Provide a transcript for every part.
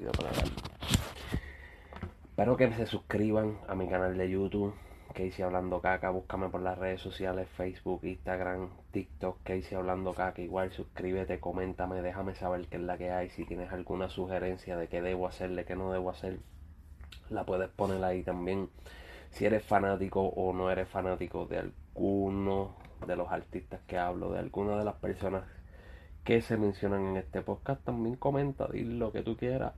darle. Espero que se suscriban a mi canal de YouTube, Casey Hablando Caca. Búscame por las redes sociales, Facebook, Instagram, TikTok, Casey Hablando Caca. Igual suscríbete, coméntame, déjame saber qué es la que hay. Si tienes alguna sugerencia de qué debo hacer, de qué no debo hacer, la puedes poner ahí también. Si eres fanático o no eres fanático de alguno de los artistas que hablo, de alguna de las personas que se mencionan en este podcast, también comenta, di lo que tú quieras,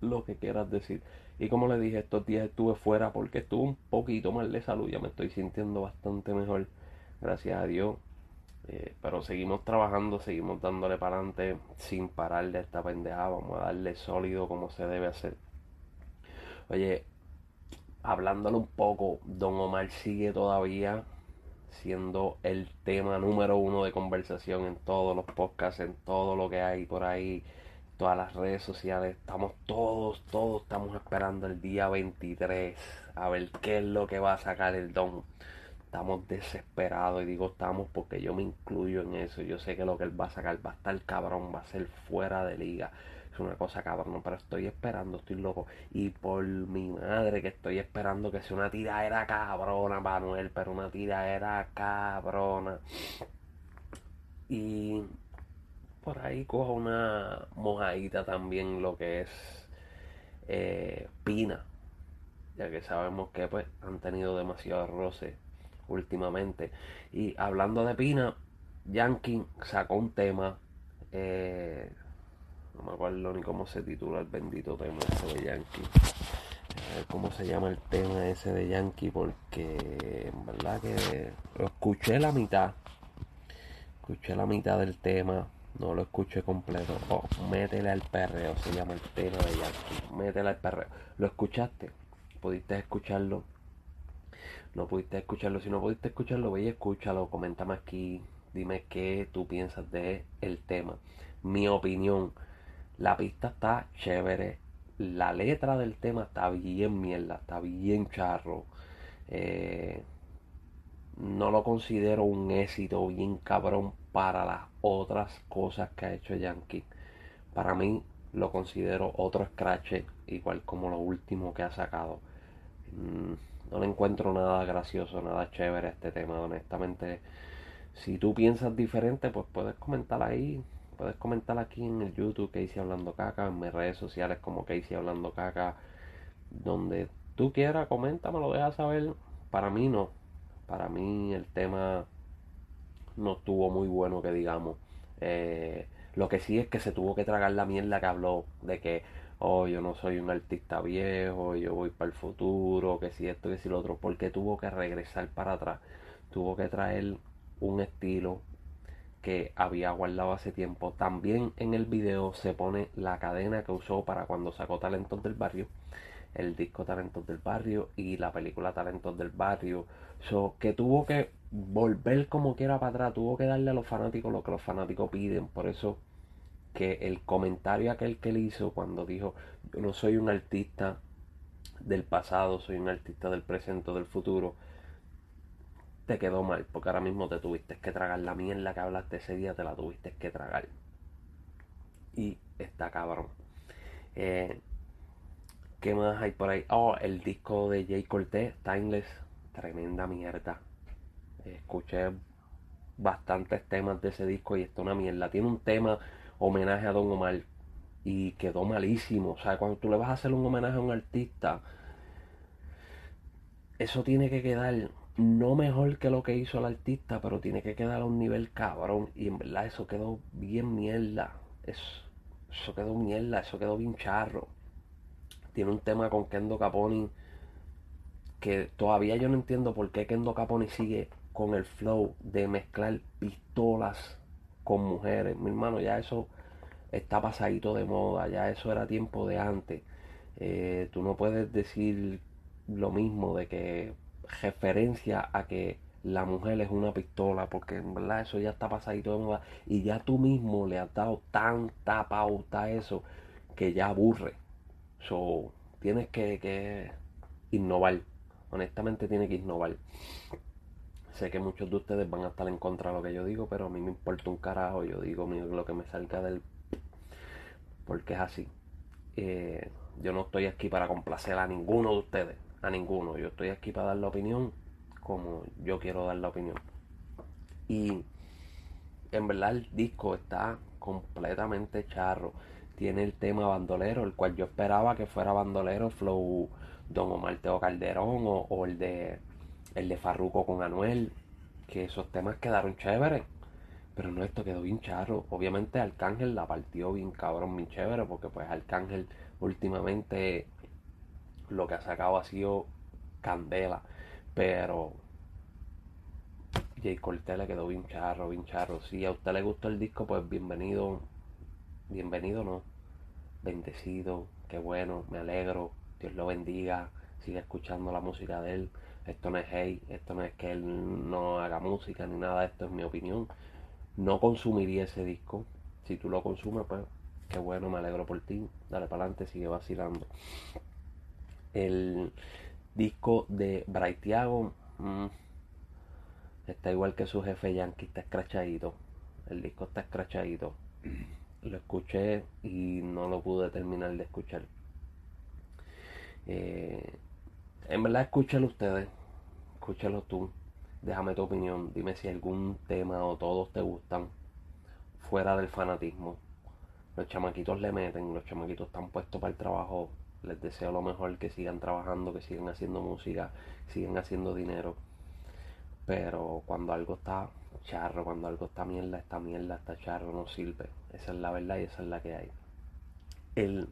lo que quieras decir. Y como le dije, estos días estuve fuera porque estuve un poquito mal de salud. Ya me estoy sintiendo bastante mejor, gracias a Dios. Eh, pero seguimos trabajando, seguimos dándole para adelante sin parar de esta pendejada. Vamos a darle sólido como se debe hacer. Oye, hablándole un poco, Don Omar sigue todavía siendo el tema número uno de conversación en todos los podcasts, en todo lo que hay por ahí todas las redes sociales. Estamos todos, todos estamos esperando el día 23 a ver qué es lo que va a sacar el don. Estamos desesperados y digo estamos porque yo me incluyo en eso. Yo sé que lo que él va a sacar va a estar cabrón, va a ser fuera de liga. Es una cosa cabrón, pero estoy esperando, estoy loco. Y por mi madre que estoy esperando que sea una era cabrona, Manuel, pero una era cabrona. Y por ahí coja una mojadita también lo que es eh, Pina, ya que sabemos que pues han tenido demasiado roce últimamente. Y hablando de Pina, Yankee sacó un tema, eh, no me acuerdo ni cómo se titula el bendito tema ese de Yankee. A ver cómo se llama el tema ese de Yankee, porque en verdad que escuché la mitad. Escuché la mitad del tema no lo escuché completo. Oh, métele al perreo, se llama el tema de Yankee. Métele al perreo. ¿Lo escuchaste? ¿Pudiste escucharlo? No pudiste escucharlo. Si no pudiste escucharlo, ve y escúchalo. Coméntame aquí. Dime qué tú piensas de el tema. Mi opinión. La pista está chévere. La letra del tema está bien mierda. Está bien charro. Eh, no lo considero un éxito bien cabrón para las otras cosas que ha hecho Yankee. Para mí lo considero otro scratch, igual como lo último que ha sacado. Mm, no le encuentro nada gracioso, nada chévere a este tema, honestamente. Si tú piensas diferente, pues puedes comentar ahí. Puedes comentar aquí en el YouTube hice hablando caca, en mis redes sociales como hice hablando caca. Donde tú quieras, comenta, me lo dejas saber. Para mí no. Para mí el tema no estuvo muy bueno que digamos. Eh, lo que sí es que se tuvo que tragar la mierda que habló de que, oh, yo no soy un artista viejo, yo voy para el futuro, que si esto, que si lo otro, porque tuvo que regresar para atrás, tuvo que traer un estilo que había guardado hace tiempo. También en el video se pone la cadena que usó para cuando sacó Talentos del Barrio, el disco Talentos del Barrio y la película Talentos del Barrio. So, que tuvo que volver como quiera para atrás, tuvo que darle a los fanáticos lo que los fanáticos piden. Por eso que el comentario aquel que él hizo cuando dijo, yo no soy un artista del pasado, soy un artista del presente o del futuro, te quedó mal, porque ahora mismo te tuviste que tragar la mierda que hablaste ese día, te la tuviste que tragar. Y está cabrón. Eh, ¿Qué más hay por ahí? Oh, el disco de Jay Cortez, Timeless, tremenda mierda escuché bastantes temas de ese disco y está una mierda. Tiene un tema homenaje a Don Omar y quedó malísimo. O sea, cuando tú le vas a hacer un homenaje a un artista, eso tiene que quedar no mejor que lo que hizo el artista, pero tiene que quedar a un nivel cabrón. Y en verdad eso quedó bien mierda. Eso, eso quedó mierda, eso quedó bien charro. Tiene un tema con Kendo Caponi que todavía yo no entiendo por qué Kendo Caponi sigue con el flow de mezclar pistolas con mujeres. Mi hermano, ya eso está pasadito de moda, ya eso era tiempo de antes. Eh, tú no puedes decir lo mismo de que referencia a que la mujer es una pistola, porque en verdad eso ya está pasadito de moda y ya tú mismo le has dado tanta pauta a eso que ya aburre. So, tienes que, que innovar. Honestamente, tienes que innovar. Sé que muchos de ustedes van a estar en contra de lo que yo digo, pero a mí me importa un carajo. Yo digo lo que me salga del... Porque es así. Eh, yo no estoy aquí para complacer a ninguno de ustedes, a ninguno. Yo estoy aquí para dar la opinión como yo quiero dar la opinión. Y en verdad el disco está completamente charro. Tiene el tema bandolero, el cual yo esperaba que fuera bandolero, flow Don Omar Teo Calderón o, el de el de Farruco con Anuel, que esos temas quedaron chéveres. Pero no, esto quedó bien charro. Obviamente Arcángel la partió bien cabrón, bien chévere, porque pues Arcángel últimamente lo que ha sacado ha sido candela. Pero Jay Cortez le quedó bien charro, bien charro. Si a usted le gustó el disco, pues bienvenido. Bienvenido, no. Bendecido, qué bueno, me alegro. Dios lo bendiga. Sigue escuchando la música de él. Esto no es hate, esto no es que él no haga música ni nada, esto es mi opinión. No consumiría ese disco. Si tú lo consumes, pues qué bueno, me alegro por ti. Dale para adelante, sigue vacilando. El disco de Braithiago mmm, está igual que su jefe Yankee, está escrachadito. El disco está escrachadito. Lo escuché y no lo pude terminar de escuchar. Eh, en verdad, escúchalo ustedes. Escúchalo tú. Déjame tu opinión. Dime si algún tema o todos te gustan. Fuera del fanatismo. Los chamaquitos le meten. Los chamaquitos están puestos para el trabajo. Les deseo lo mejor. Que sigan trabajando. Que sigan haciendo música. Sigan haciendo dinero. Pero cuando algo está charro, cuando algo está mierda, esta mierda, está charro, no sirve. Esa es la verdad y esa es la que hay. El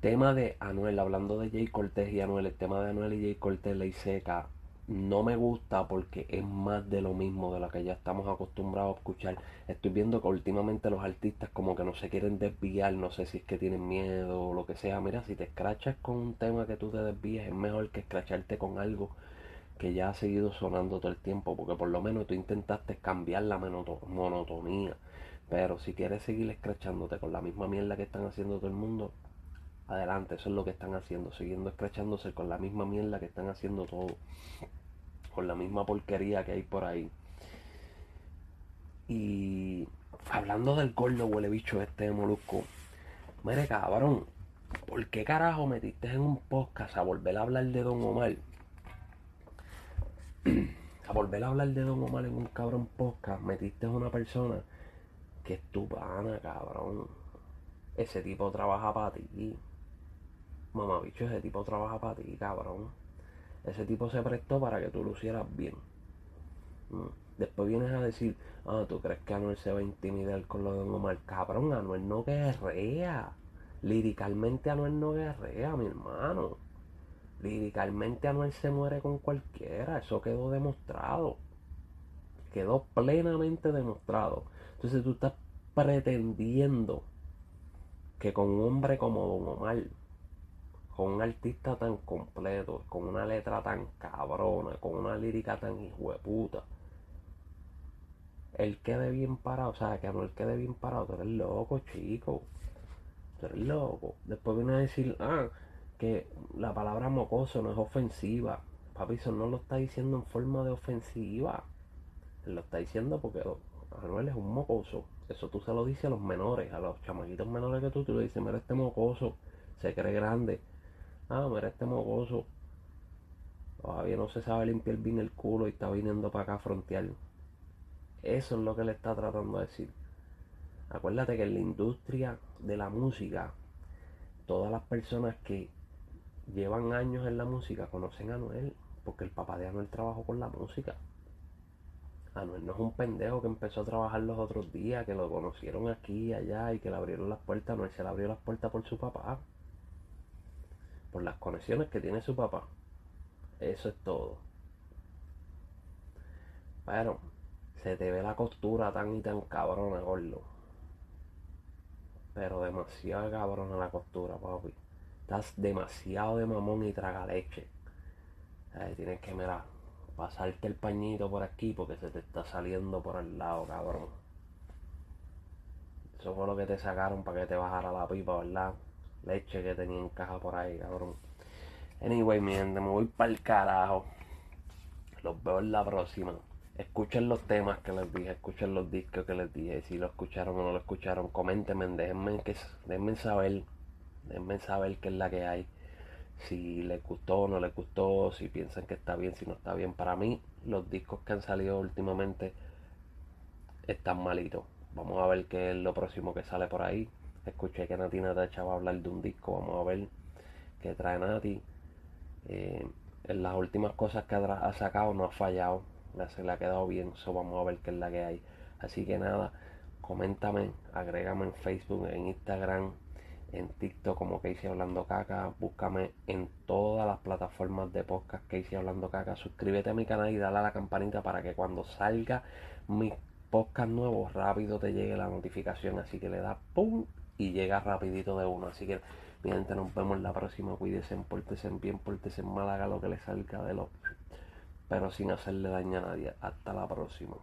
tema de Anuel, hablando de Jay Cortés y Anuel, el tema de Anuel y Jay Cortés, Ley Seca, no me gusta porque es más de lo mismo de lo que ya estamos acostumbrados a escuchar. Estoy viendo que últimamente los artistas como que no se quieren desviar, no sé si es que tienen miedo o lo que sea. Mira, si te escrachas con un tema que tú te desvíes, es mejor que escracharte con algo que ya ha seguido sonando todo el tiempo, porque por lo menos tú intentaste cambiar la monotonía. Pero si quieres seguir escrachándote con la misma mierda que están haciendo todo el mundo, adelante, eso es lo que están haciendo, siguiendo escrachándose con la misma mierda que están haciendo todo, con la misma porquería que hay por ahí. Y hablando del gordo huele bicho este de Molusco, mire cabrón, ¿por qué carajo metiste en un podcast a volver a hablar de Don Omar? a volver a hablar de Don Omar en un cabrón podcast, metiste a una persona que es tu pana, cabrón. Ese tipo trabaja para ti. Mamá bicho, ese tipo trabaja para ti, cabrón. Ese tipo se prestó para que tú lo hicieras bien. Mm. Después vienes a decir, ah, ¿tú crees que Anuel se va a intimidar con lo de Don Omar? Cabrón, Anuel no guerrea. Liricalmente Anuel no guerrea, mi hermano. Liricalmente Anuel se muere con cualquiera, eso quedó demostrado. Quedó plenamente demostrado. Entonces tú estás pretendiendo que con un hombre como Don Omar, con un artista tan completo, con una letra tan cabrona, con una lírica tan hijueputa, él quede bien parado, o sea, que Anuel quede bien parado, tú eres loco, chico. Tú eres loco. Después viene a decir, ah, que la palabra mocoso no es ofensiva. Papi, eso no lo está diciendo en forma de ofensiva. Lo está diciendo porque Anuel es un mocoso. Eso tú se lo dices a los menores, a los chamaquitos menores que tú, tú le dices, mira este mocoso, se cree grande. Ah, mira este mocoso. Todavía no se sabe limpiar bien el culo y está viniendo para acá a frontear. Eso es lo que le está tratando de decir. Acuérdate que en la industria de la música, todas las personas que llevan años en la música conocen a Anuel, porque el papá de Anuel trabajó con la música. Anuel no es un pendejo que empezó a trabajar los otros días, que lo conocieron aquí y allá y que le abrieron las puertas. Anuel se le abrió las puertas por su papá. Por las conexiones que tiene su papá. Eso es todo. Pero se te ve la costura tan y tan cabrona, gordo. Pero demasiado cabrona la costura, papi. Estás demasiado de mamón y traga leche. tienes que, mira, pasarte el pañito por aquí porque se te está saliendo por el lado, cabrón. Eso fue lo que te sacaron para que te bajara la pipa, ¿verdad? Leche que tenía en caja por ahí, cabrón. Anyway, mi gente, me voy para el carajo. Los veo en la próxima. Escuchen los temas que les dije, escuchen los discos que les dije. Si lo escucharon o no lo escucharon, coméntenme, déjenme, que, déjenme saber Déjenme saber qué es la que hay. Si les gustó o no les gustó, si piensan que está bien, si no está bien. Para mí, los discos que han salido últimamente están malitos. Vamos a ver qué es lo próximo que sale por ahí. Escuché que Nati Natacha va a hablar de un disco. Vamos a ver qué trae Nati. Eh, en las últimas cosas que ha sacado no ha fallado. Se le ha quedado bien. Eso vamos a ver qué es la que hay. Así que nada, coméntame, agrégame en Facebook, en Instagram, en TikTok como Casey Hablando Caca. Búscame en todas las plataformas de podcast Casey Hablando Caca. Suscríbete a mi canal y dale a la campanita para que cuando salga mi podcast nuevo rápido te llegue la notificación. Así que le das pum y llega rapidito de uno. Así que mi gente nos vemos la próxima. Cuídense, pórtense bien, pórtense mal, haga lo que le salga de lo pero sin hacerle daño a nadie. Hasta la próxima.